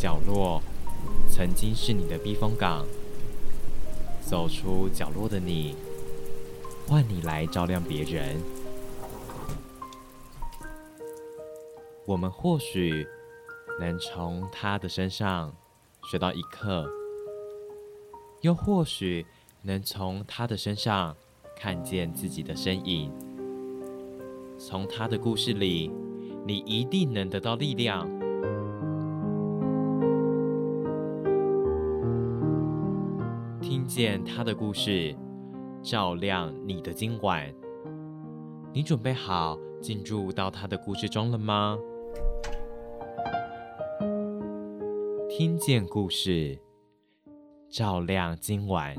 角落曾经是你的避风港，走出角落的你，换你来照亮别人。我们或许能从他的身上学到一课，又或许能从他的身上看见自己的身影。从他的故事里，你一定能得到力量。见他的故事，照亮你的今晚。你准备好进入到他的故事中了吗？听见故事，照亮今晚。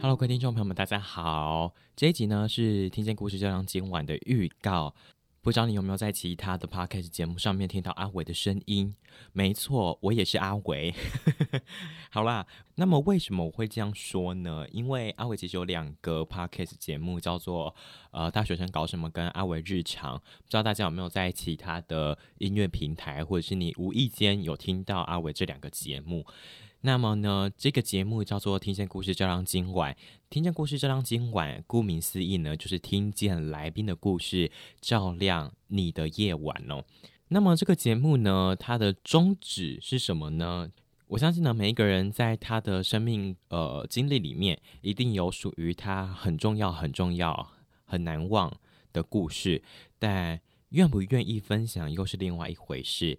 Hello，各位听众朋友们，大家好。这一集呢是听见故事照亮今晚的预告。不知道你有没有在其他的 podcast 节目上面听到阿伟的声音？没错，我也是阿伟。好啦，那么为什么我会这样说呢？因为阿伟其实有两个 podcast 节目，叫做呃大学生搞什么跟阿伟日常。不知道大家有没有在其他的音乐平台，或者是你无意间有听到阿伟这两个节目？那么呢，这个节目叫做《听见故事照亮今晚》。听见故事照亮今晚，顾名思义呢，就是听见来宾的故事，照亮你的夜晚哦。那么这个节目呢，它的宗旨是什么呢？我相信呢，每一个人在他的生命呃经历里面，一定有属于他很重要、很重要、很难忘的故事，但愿不愿意分享，又是另外一回事。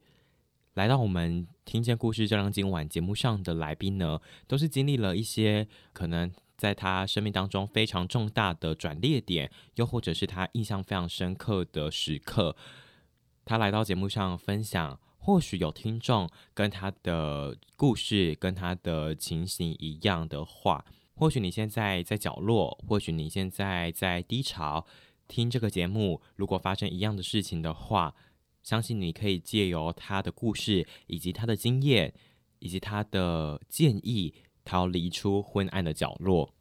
来到我们听见故事照亮今晚节目上的来宾呢，都是经历了一些可能在他生命当中非常重大的转捩点，又或者是他印象非常深刻的时刻。他来到节目上分享，或许有听众跟他的故事、跟他的情形一样的话，或许你现在在角落，或许你现在在低潮，听这个节目，如果发生一样的事情的话。相信你可以借由他的故事，以及他的经验，以及他的建议，逃离出昏暗的角落。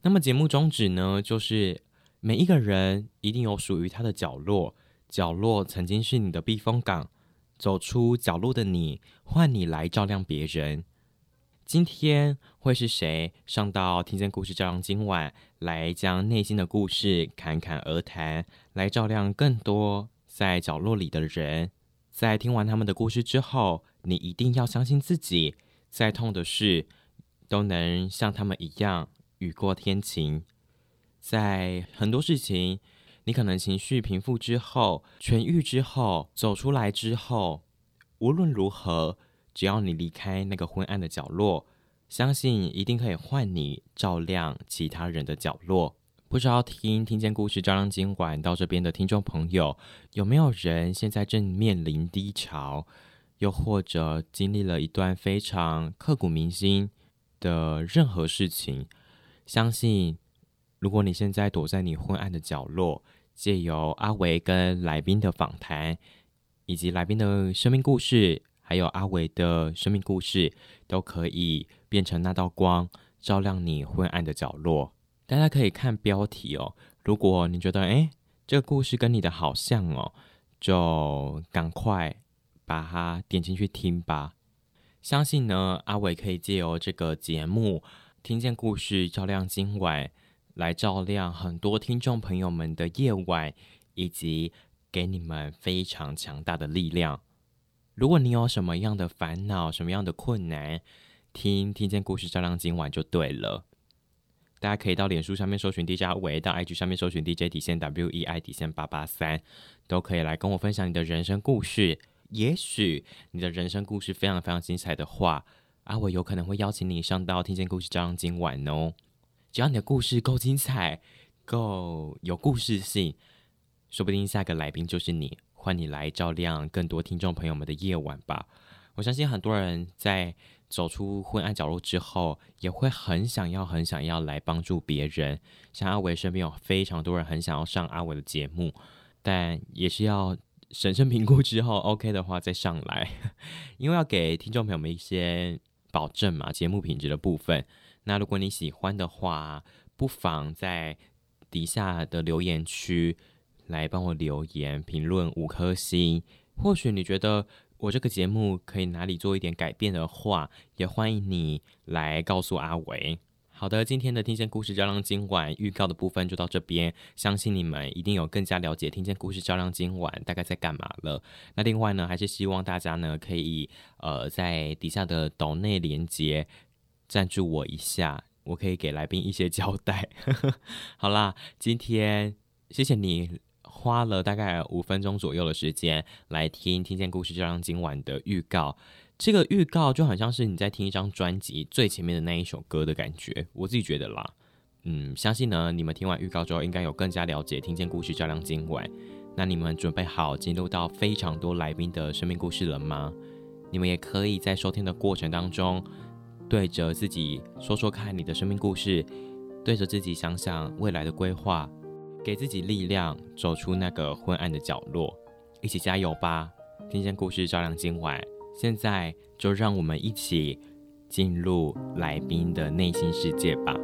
那么节目宗旨呢，就是每一个人一定有属于他的角落，角落曾经是你的避风港。走出角落的你，换你来照亮别人。今天会是谁上到听见故事照亮今晚，来将内心的故事侃侃而谈，来照亮更多。在角落里的人，在听完他们的故事之后，你一定要相信自己，再痛的事都能像他们一样雨过天晴。在很多事情，你可能情绪平复之后、痊愈之后、走出来之后，无论如何，只要你离开那个昏暗的角落，相信一定可以换你照亮其他人的角落。不知道听听见故事照亮今晚到这边的听众朋友，有没有人现在正面临低潮，又或者经历了一段非常刻骨铭心的任何事情？相信如果你现在躲在你昏暗的角落，借由阿维跟来宾的访谈，以及来宾的生命故事，还有阿维的生命故事，都可以变成那道光，照亮你昏暗的角落。大家可以看标题哦。如果你觉得哎，这个故事跟你的好像哦，就赶快把它点进去听吧。相信呢，阿伟可以借由这个节目，听见故事，照亮今晚，来照亮很多听众朋友们的夜晚，以及给你们非常强大的力量。如果你有什么样的烦恼，什么样的困难，听听见故事，照亮今晚就对了。大家可以到脸书上面搜寻 DJ 阿伟，到 IG 上面搜寻 DJ 底线 WEI 底线八八三，都可以来跟我分享你的人生故事。也许你的人生故事非常非常精彩的话，阿伟有可能会邀请你上到听见故事照亮今晚哦。只要你的故事够精彩，够有故事性，说不定下个来宾就是你，换你来照亮更多听众朋友们的夜晚吧。我相信很多人在。走出昏暗角落之后，也会很想要、很想要来帮助别人。像阿伟身边有非常多人很想要上阿伟的节目，但也是要审慎评估之后 OK 的话再上来，因为要给听众朋友们一些保证嘛，节目品质的部分。那如果你喜欢的话，不妨在底下的留言区来帮我留言评论五颗星。或许你觉得我这个节目可以哪里做一点改变的话，也欢迎你来告诉阿维。好的，今天的听见故事照亮今晚预告的部分就到这边，相信你们一定有更加了解听见故事照亮今晚大概在干嘛了。那另外呢，还是希望大家呢可以呃在底下的岛内连接赞助我一下，我可以给来宾一些交代。好啦，今天谢谢你花了大概五分钟左右的时间来听听见故事照亮今晚的预告。这个预告就好像是你在听一张专辑最前面的那一首歌的感觉，我自己觉得啦。嗯，相信呢，你们听完预告之后，应该有更加了解听见故事照亮今晚。那你们准备好进入到非常多来宾的生命故事了吗？你们也可以在收听的过程当中，对着自己说说看你的生命故事，对着自己想想未来的规划，给自己力量，走出那个昏暗的角落，一起加油吧！听见故事照亮今晚。现在就让我们一起进入来宾的内心世界吧。